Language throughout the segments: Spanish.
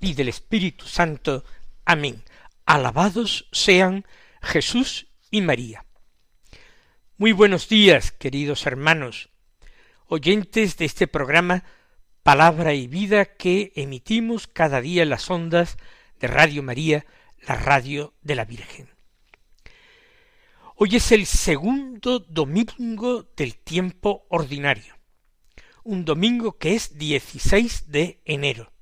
y del Espíritu Santo. Amén. Alabados sean Jesús y María. Muy buenos días, queridos hermanos, oyentes de este programa Palabra y Vida que emitimos cada día en las ondas de Radio María, la radio de la Virgen. Hoy es el segundo domingo del tiempo ordinario, un domingo que es 16 de enero.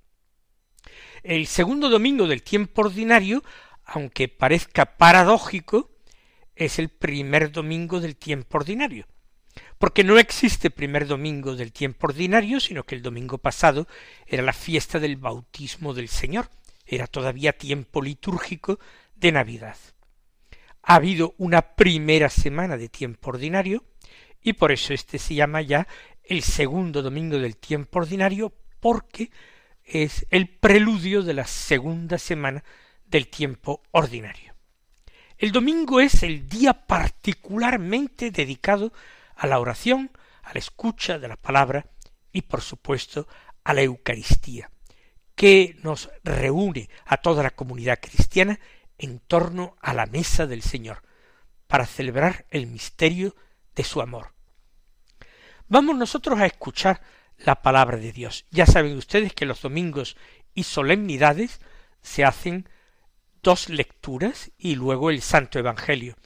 El segundo domingo del tiempo ordinario, aunque parezca paradójico, es el primer domingo del tiempo ordinario, porque no existe primer domingo del tiempo ordinario, sino que el domingo pasado era la fiesta del bautismo del Señor, era todavía tiempo litúrgico de Navidad. Ha habido una primera semana de tiempo ordinario, y por eso este se llama ya el segundo domingo del tiempo ordinario, porque es el preludio de la segunda semana del tiempo ordinario. El domingo es el día particularmente dedicado a la oración, a la escucha de la palabra y por supuesto a la Eucaristía, que nos reúne a toda la comunidad cristiana en torno a la mesa del Señor, para celebrar el misterio de su amor. Vamos nosotros a escuchar la palabra de Dios. Ya saben ustedes que los domingos y solemnidades se hacen dos lecturas y luego el Santo Evangelio.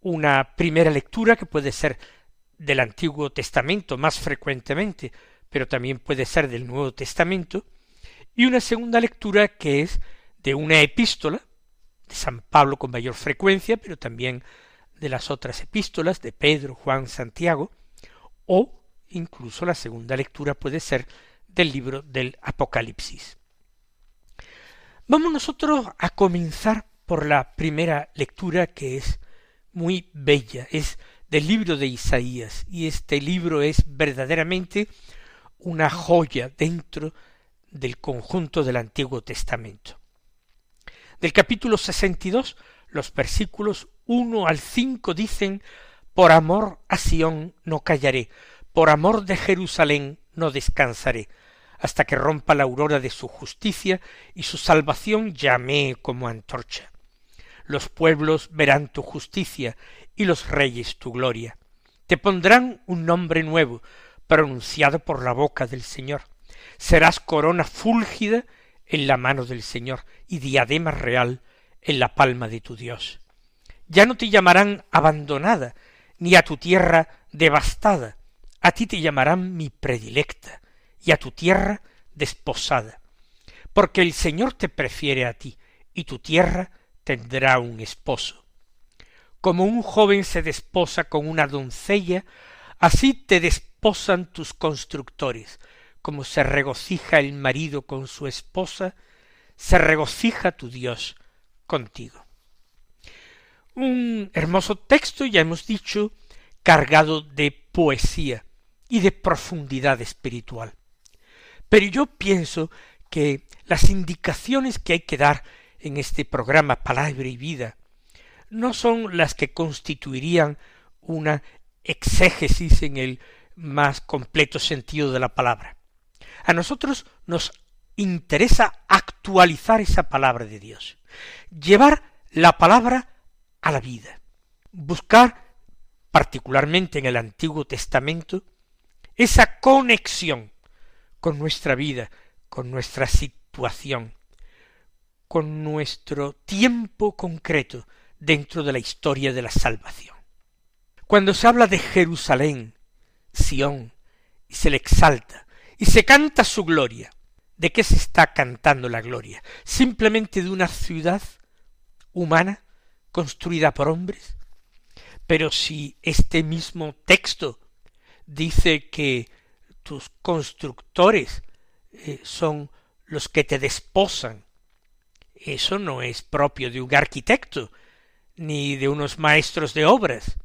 Una primera lectura que puede ser del Antiguo Testamento más frecuentemente, pero también puede ser del Nuevo Testamento, y una segunda lectura que es de una epístola, de San Pablo con mayor frecuencia, pero también de las otras epístolas de Pedro, Juan, Santiago, o incluso la segunda lectura puede ser del libro del Apocalipsis. Vamos nosotros a comenzar por la primera lectura que es muy bella, es del libro de Isaías, y este libro es verdaderamente una joya dentro del conjunto del Antiguo Testamento. Del capítulo 62, los versículos 1 al 5 dicen, Por amor a Sión no callaré, por amor de Jerusalén no descansaré, hasta que rompa la aurora de su justicia y su salvación llame como antorcha. Los pueblos verán tu justicia y los reyes tu gloria. Te pondrán un nombre nuevo, pronunciado por la boca del Señor. Serás corona fúlgida en la mano del Señor y diadema real en la palma de tu Dios. Ya no te llamarán abandonada, ni a tu tierra devastada, a ti te llamarán mi predilecta, y a tu tierra desposada, porque el Señor te prefiere a ti, y tu tierra tendrá un esposo. Como un joven se desposa con una doncella, así te desposan tus constructores, como se regocija el marido con su esposa, se regocija tu Dios contigo. Un hermoso texto, ya hemos dicho, cargado de poesía, y de profundidad espiritual. Pero yo pienso que las indicaciones que hay que dar en este programa Palabra y Vida no son las que constituirían una exégesis en el más completo sentido de la palabra. A nosotros nos interesa actualizar esa palabra de Dios, llevar la palabra a la vida, buscar, particularmente en el Antiguo Testamento, esa conexión con nuestra vida, con nuestra situación, con nuestro tiempo concreto dentro de la historia de la salvación. Cuando se habla de Jerusalén, Sión, y se le exalta, y se canta su gloria, ¿de qué se está cantando la gloria? ¿Simplemente de una ciudad humana construida por hombres? Pero si este mismo texto dice que tus constructores eh, son los que te desposan eso no es propio de un arquitecto, ni de unos maestros de obras.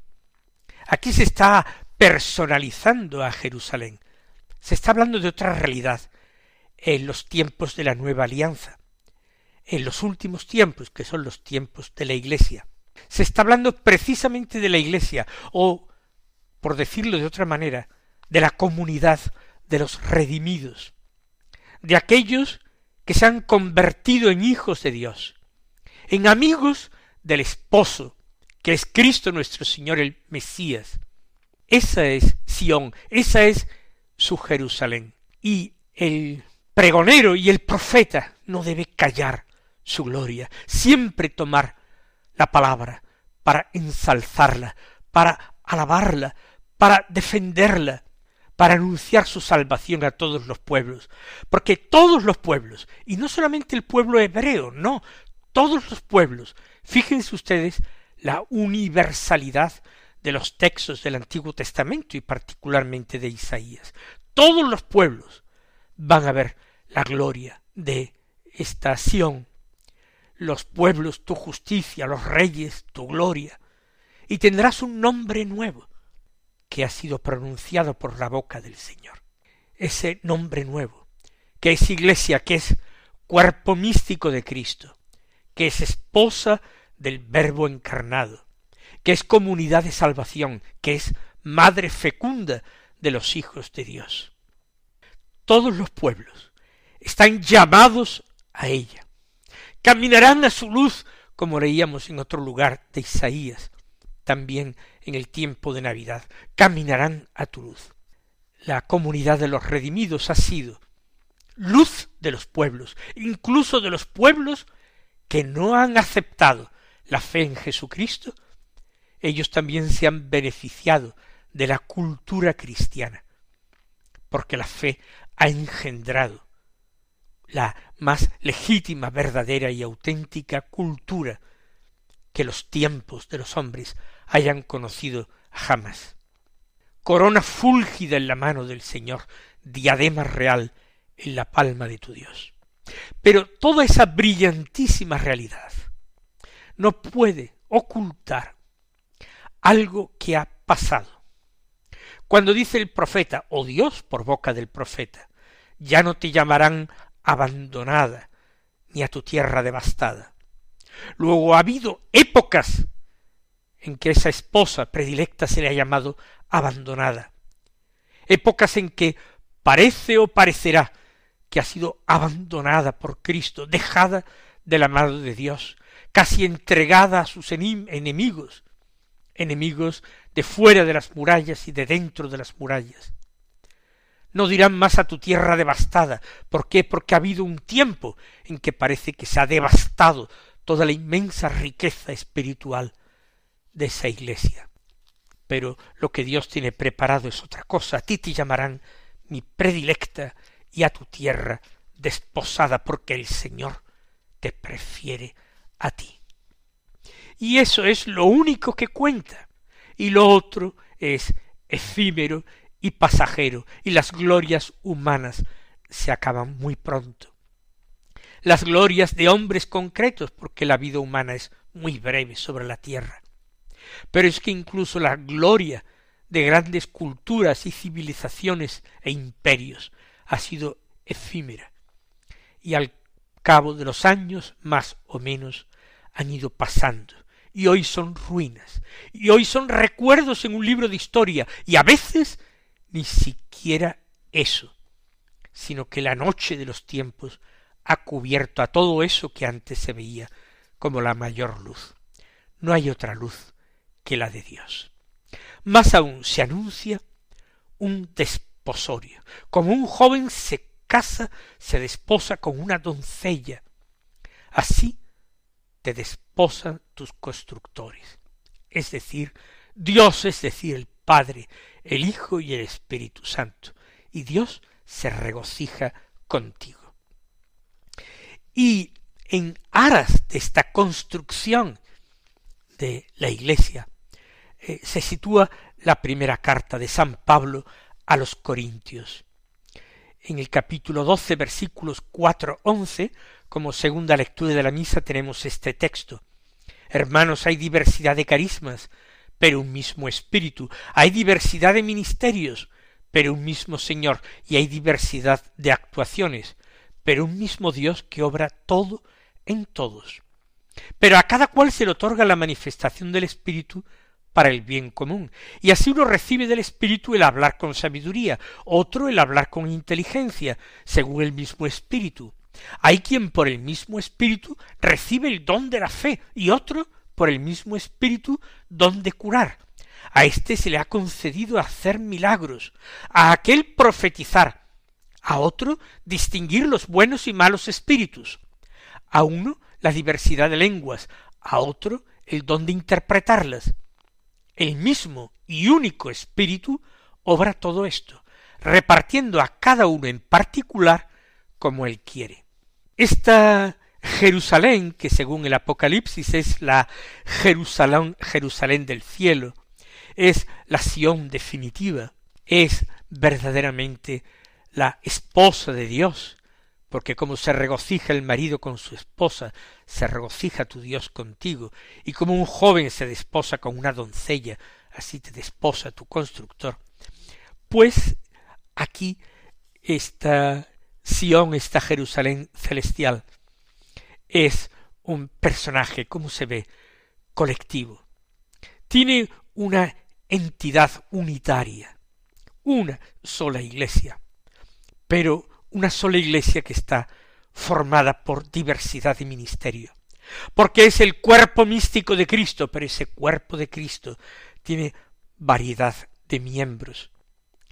Aquí se está personalizando a Jerusalén. Se está hablando de otra realidad en los tiempos de la nueva alianza, en los últimos tiempos, que son los tiempos de la Iglesia. Se está hablando precisamente de la Iglesia, o, por decirlo de otra manera, de la comunidad de los redimidos, de aquellos que se han convertido en hijos de Dios, en amigos del esposo, que es Cristo nuestro Señor el Mesías. Esa es Sión, esa es su Jerusalén. Y el pregonero y el profeta no debe callar su gloria, siempre tomar la palabra para ensalzarla, para alabarla, para defenderla, para anunciar su salvación a todos los pueblos, porque todos los pueblos, y no solamente el pueblo hebreo, no, todos los pueblos, fíjense ustedes la universalidad de los textos del Antiguo Testamento y particularmente de Isaías. Todos los pueblos van a ver la gloria de esta Sión. Los pueblos tu justicia, los reyes tu gloria, y tendrás un nombre nuevo que ha sido pronunciado por la boca del Señor. Ese nombre nuevo, que es iglesia, que es cuerpo místico de Cristo, que es esposa del Verbo encarnado, que es comunidad de salvación, que es madre fecunda de los hijos de Dios. Todos los pueblos están llamados a ella. Caminarán a su luz, como leíamos en otro lugar de Isaías, también en el tiempo de Navidad. Caminarán a tu luz. La comunidad de los redimidos ha sido luz de los pueblos, incluso de los pueblos que no han aceptado la fe en Jesucristo, ellos también se han beneficiado de la cultura cristiana, porque la fe ha engendrado la más legítima, verdadera y auténtica cultura que los tiempos de los hombres hayan conocido jamás. Corona fúlgida en la mano del Señor, diadema real en la palma de tu Dios. Pero toda esa brillantísima realidad no puede ocultar algo que ha pasado. Cuando dice el profeta, o Dios por boca del profeta, ya no te llamarán abandonada, ni a tu tierra devastada. Luego ha habido épocas en que esa esposa predilecta se le ha llamado abandonada, épocas en que parece o parecerá que ha sido abandonada por Cristo, dejada de la mano de Dios, casi entregada a sus enemigos, enemigos de fuera de las murallas y de dentro de las murallas. No dirán más a tu tierra devastada. ¿Por qué? Porque ha habido un tiempo en que parece que se ha devastado toda la inmensa riqueza espiritual de esa iglesia. Pero lo que Dios tiene preparado es otra cosa. A ti te llamarán mi predilecta y a tu tierra desposada, porque el Señor te prefiere a ti. Y eso es lo único que cuenta, y lo otro es efímero y pasajero, y las glorias humanas se acaban muy pronto. Las glorias de hombres concretos, porque la vida humana es muy breve sobre la tierra. Pero es que incluso la gloria de grandes culturas y civilizaciones e imperios ha sido efímera, y al cabo de los años más o menos han ido pasando, y hoy son ruinas, y hoy son recuerdos en un libro de historia, y a veces ni siquiera eso, sino que la noche de los tiempos ha cubierto a todo eso que antes se veía como la mayor luz. No hay otra luz que la de Dios. Más aún se anuncia un desposorio, como un joven se casa, se desposa con una doncella. Así te desposan tus constructores, es decir, Dios, es decir, el Padre, el Hijo y el Espíritu Santo, y Dios se regocija contigo. Y en aras de esta construcción de la Iglesia eh, se sitúa la primera carta de San Pablo a los Corintios. En el capítulo doce versículos cuatro once como segunda lectura de la misa tenemos este texto. Hermanos, hay diversidad de carismas, pero un mismo espíritu. Hay diversidad de ministerios, pero un mismo Señor. Y hay diversidad de actuaciones, pero un mismo Dios que obra todo en todos. Pero a cada cual se le otorga la manifestación del Espíritu para el bien común. Y así uno recibe del Espíritu el hablar con sabiduría, otro el hablar con inteligencia, según el mismo Espíritu. Hay quien por el mismo Espíritu recibe el don de la fe y otro por el mismo Espíritu don de curar. A éste se le ha concedido hacer milagros, a aquel profetizar, a otro distinguir los buenos y malos espíritus, a uno la diversidad de lenguas, a otro el don de interpretarlas. El mismo y único espíritu obra todo esto, repartiendo a cada uno en particular como él quiere. Esta Jerusalén, que según el Apocalipsis es la Jerusalén, Jerusalén del cielo, es la Sión definitiva, es verdaderamente la esposa de Dios, porque como se regocija el marido con su esposa, se regocija tu Dios contigo, y como un joven se desposa con una doncella, así te desposa tu constructor. Pues aquí esta Sión, esta Jerusalén celestial, es un personaje, como se ve, colectivo. Tiene una entidad unitaria, una sola iglesia, pero una sola iglesia que está formada por diversidad de ministerio, porque es el cuerpo místico de Cristo, pero ese cuerpo de Cristo tiene variedad de miembros,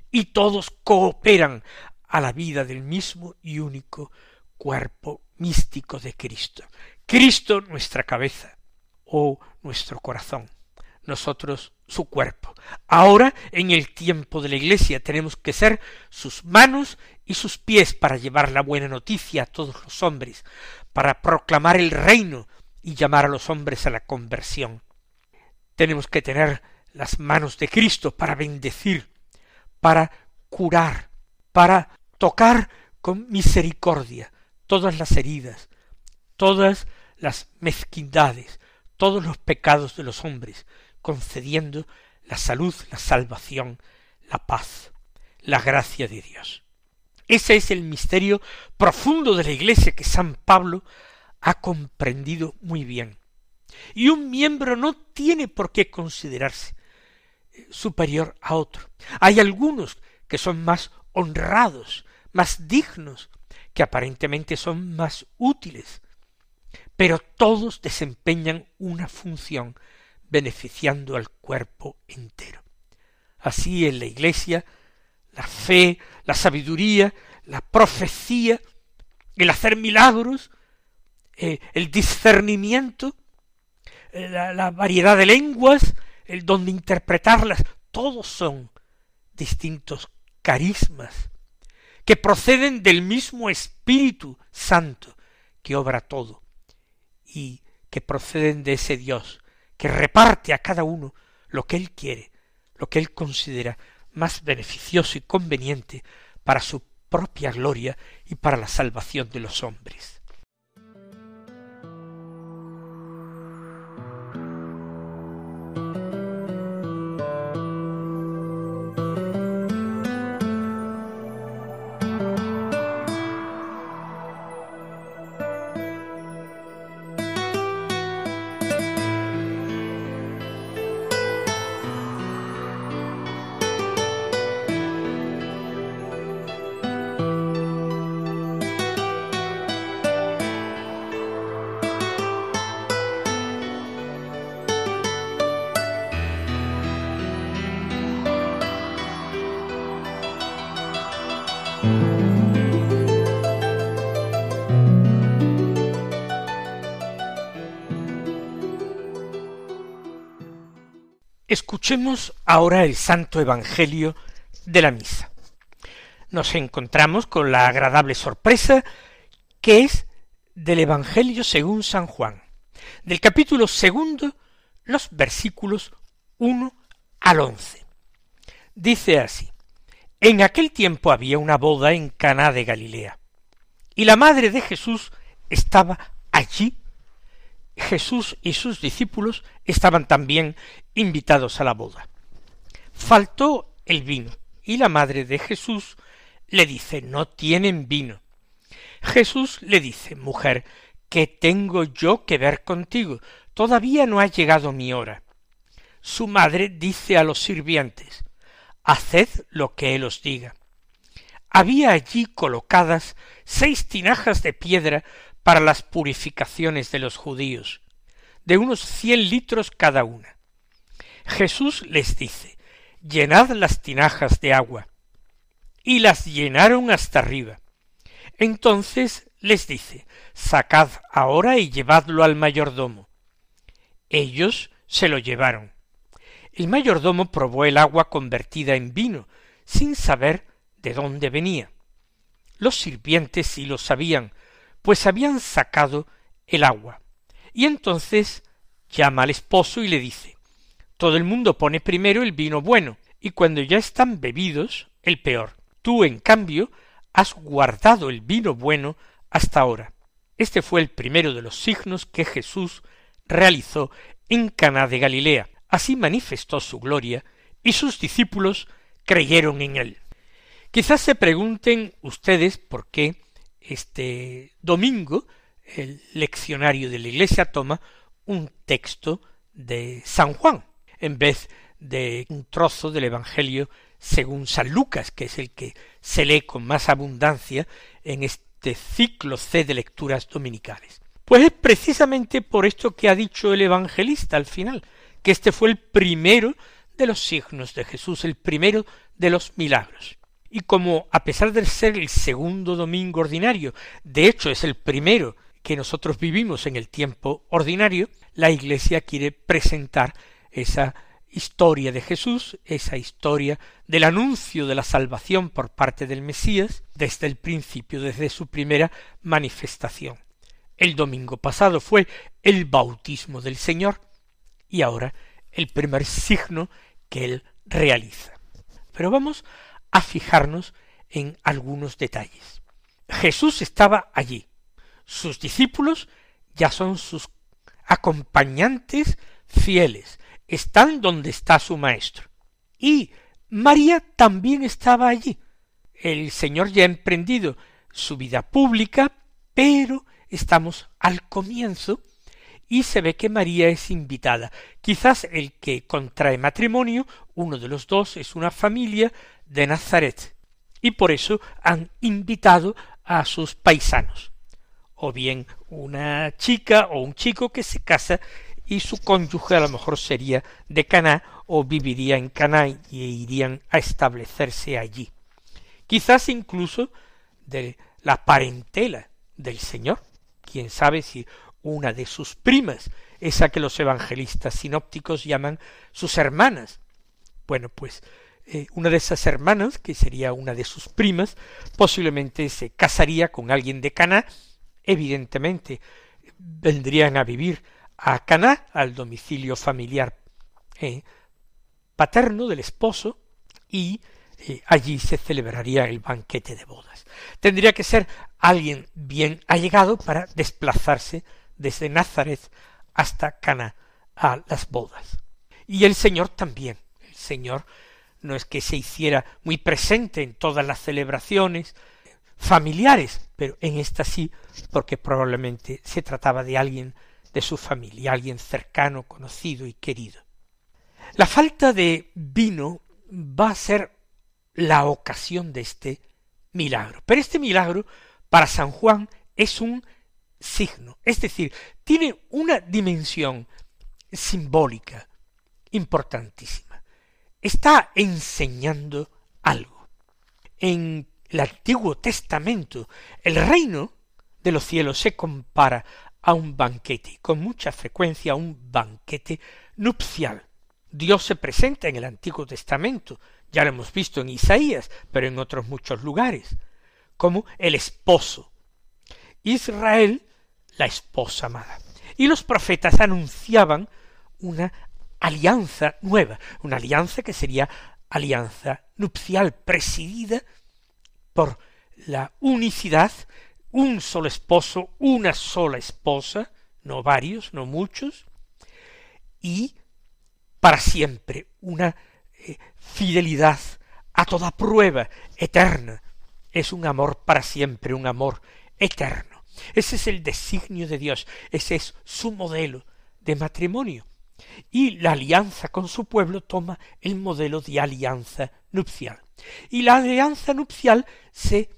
y todos cooperan a la vida del mismo y único cuerpo místico de Cristo. Cristo nuestra cabeza o nuestro corazón, nosotros su cuerpo. Ahora, en el tiempo de la Iglesia, tenemos que ser sus manos y sus pies para llevar la buena noticia a todos los hombres, para proclamar el reino y llamar a los hombres a la conversión. Tenemos que tener las manos de Cristo para bendecir, para curar, para tocar con misericordia todas las heridas, todas las mezquindades, todos los pecados de los hombres, concediendo la salud, la salvación, la paz, la gracia de Dios. Ese es el misterio profundo de la Iglesia que San Pablo ha comprendido muy bien. Y un miembro no tiene por qué considerarse eh, superior a otro. Hay algunos que son más honrados, más dignos, que aparentemente son más útiles, pero todos desempeñan una función beneficiando al cuerpo entero. Así en la Iglesia, la fe, la sabiduría, la profecía, el hacer milagros, eh, el discernimiento, eh, la, la variedad de lenguas, el don de interpretarlas, todos son distintos carismas que proceden del mismo Espíritu Santo que obra todo y que proceden de ese Dios que reparte a cada uno lo que él quiere, lo que él considera más beneficioso y conveniente para su propia gloria y para la salvación de los hombres. Escuchemos ahora el Santo Evangelio de la Misa. Nos encontramos con la agradable sorpresa que es del Evangelio según San Juan, del capítulo segundo, los versículos uno al once. Dice así: En aquel tiempo había una boda en Caná de Galilea, y la madre de Jesús estaba allí, Jesús y sus discípulos estaban también invitados a la boda. Faltó el vino, y la madre de Jesús le dice no tienen vino. Jesús le dice mujer, ¿qué tengo yo que ver contigo? Todavía no ha llegado mi hora. Su madre dice a los sirvientes Haced lo que él os diga. Había allí colocadas seis tinajas de piedra para las purificaciones de los judíos, de unos cien litros cada una. Jesús les dice Llenad las tinajas de agua. Y las llenaron hasta arriba. Entonces les dice Sacad ahora y llevadlo al mayordomo. Ellos se lo llevaron. El mayordomo probó el agua convertida en vino, sin saber de dónde venía. Los sirvientes sí lo sabían, pues habían sacado el agua. Y entonces llama al esposo y le dice Todo el mundo pone primero el vino bueno, y cuando ya están bebidos, el peor. Tú, en cambio, has guardado el vino bueno hasta ahora. Este fue el primero de los signos que Jesús realizó en Caná de Galilea. Así manifestó su gloria, y sus discípulos creyeron en él. Quizás se pregunten ustedes por qué este domingo el leccionario de la Iglesia toma un texto de San Juan en vez de un trozo del Evangelio según San Lucas, que es el que se lee con más abundancia en este ciclo C de lecturas dominicales. Pues es precisamente por esto que ha dicho el evangelista al final, que este fue el primero de los signos de Jesús, el primero de los milagros. Y como a pesar de ser el segundo domingo ordinario, de hecho es el primero que nosotros vivimos en el tiempo ordinario, la Iglesia quiere presentar esa historia de Jesús, esa historia del anuncio de la salvación por parte del Mesías desde el principio, desde su primera manifestación. El domingo pasado fue el bautismo del Señor y ahora el primer signo que él realiza. Pero vamos a fijarnos en algunos detalles. Jesús estaba allí. Sus discípulos ya son sus acompañantes fieles, están donde está su maestro. Y María también estaba allí. El Señor ya ha emprendido su vida pública, pero estamos al comienzo y se ve que María es invitada. Quizás el que contrae matrimonio, uno de los dos, es una familia de Nazaret, y por eso han invitado a sus paisanos, o bien una chica o un chico que se casa y su cónyuge a lo mejor sería de Caná o viviría en Caná y irían a establecerse allí. Quizás incluso de la parentela del Señor, quién sabe si una de sus primas, esa que los evangelistas sinópticos llaman sus hermanas. Bueno, pues eh, una de esas hermanas, que sería una de sus primas, posiblemente se casaría con alguien de Caná, evidentemente vendrían a vivir a Caná, al domicilio familiar eh, paterno del esposo, y eh, allí se celebraría el banquete de bodas. Tendría que ser alguien bien allegado para desplazarse desde Nazaret hasta Cana a las bodas. Y el Señor también. El Señor no es que se hiciera muy presente en todas las celebraciones familiares, pero en esta sí, porque probablemente se trataba de alguien de su familia, alguien cercano, conocido y querido. La falta de vino va a ser la ocasión de este milagro. Pero este milagro para San Juan es un signo, es decir, tiene una dimensión simbólica importantísima. Está enseñando algo. En el Antiguo Testamento, el reino de los cielos se compara a un banquete, con mucha frecuencia a un banquete nupcial. Dios se presenta en el Antiguo Testamento, ya lo hemos visto en Isaías, pero en otros muchos lugares, como el esposo. Israel, la esposa amada. Y los profetas anunciaban una alianza nueva, una alianza que sería alianza nupcial, presidida por la unicidad un solo esposo, una sola esposa, no varios, no muchos, y para siempre una eh, fidelidad a toda prueba eterna. Es un amor para siempre, un amor eterno. Ese es el designio de Dios, ese es su modelo de matrimonio. Y la alianza con su pueblo toma el modelo de alianza nupcial. Y la alianza nupcial se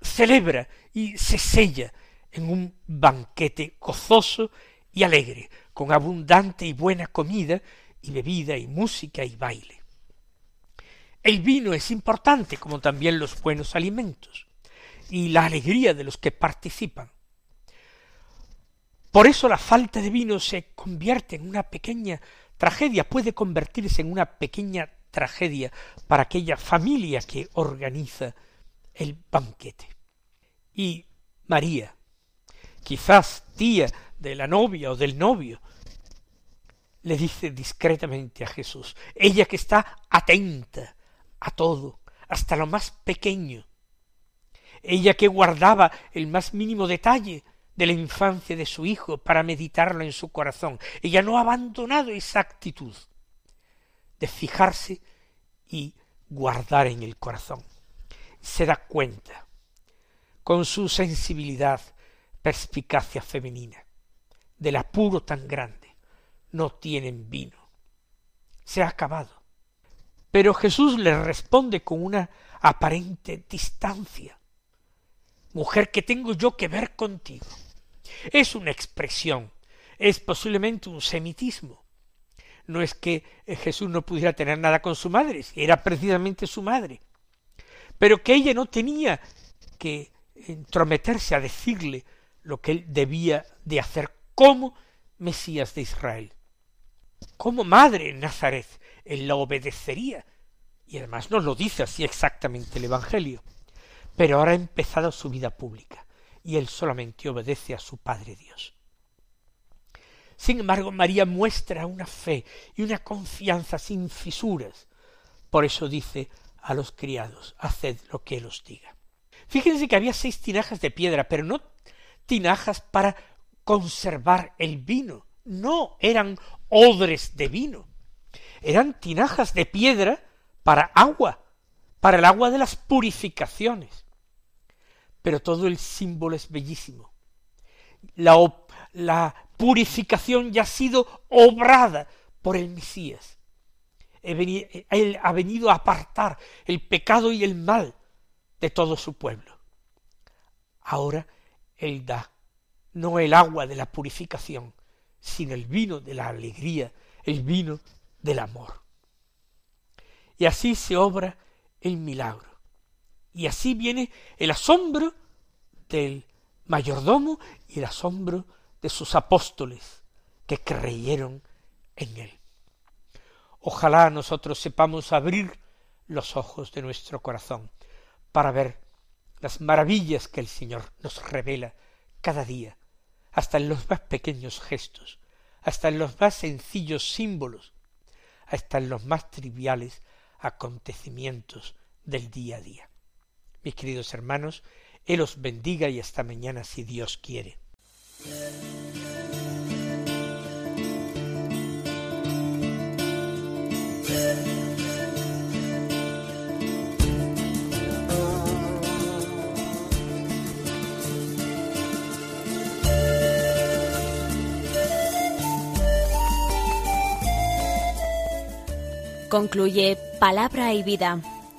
celebra y se sella en un banquete gozoso y alegre, con abundante y buena comida y bebida y música y baile. El vino es importante, como también los buenos alimentos, y la alegría de los que participan. Por eso la falta de vino se convierte en una pequeña tragedia, puede convertirse en una pequeña tragedia para aquella familia que organiza el banquete. Y María, quizás tía de la novia o del novio, le dice discretamente a Jesús, ella que está atenta a todo, hasta lo más pequeño, ella que guardaba el más mínimo detalle de la infancia de su hijo para meditarlo en su corazón, ella no ha abandonado esa actitud de fijarse y guardar en el corazón. Se da cuenta, con su sensibilidad, perspicacia femenina, del apuro tan grande. No tienen vino. Se ha acabado. Pero Jesús le responde con una aparente distancia. Mujer, ¿qué tengo yo que ver contigo? Es una expresión, es posiblemente un semitismo, no es que eh, Jesús no pudiera tener nada con su madre, era precisamente su madre, pero que ella no tenía que entrometerse a decirle lo que él debía de hacer como Mesías de Israel. Como madre en Nazaret, él la obedecería, y además nos lo dice así exactamente el Evangelio. Pero ahora ha empezado su vida pública, y él solamente obedece a su Padre Dios. Sin embargo, María muestra una fe y una confianza sin fisuras. Por eso dice a los criados, haced lo que él os diga. Fíjense que había seis tinajas de piedra, pero no tinajas para conservar el vino. No eran odres de vino. Eran tinajas de piedra para agua, para el agua de las purificaciones. Pero todo el símbolo es bellísimo. La, purificación ya ha sido obrada por el Mesías. Él ha venido a apartar el pecado y el mal de todo su pueblo. Ahora Él da no el agua de la purificación, sino el vino de la alegría, el vino del amor. Y así se obra el milagro. Y así viene el asombro del mayordomo y el asombro de sus apóstoles que creyeron en él. Ojalá nosotros sepamos abrir los ojos de nuestro corazón para ver las maravillas que el Señor nos revela cada día, hasta en los más pequeños gestos, hasta en los más sencillos símbolos, hasta en los más triviales acontecimientos del día a día. Mis queridos hermanos, Él os bendiga y hasta mañana si Dios quiere. Concluye Palabra y Vida,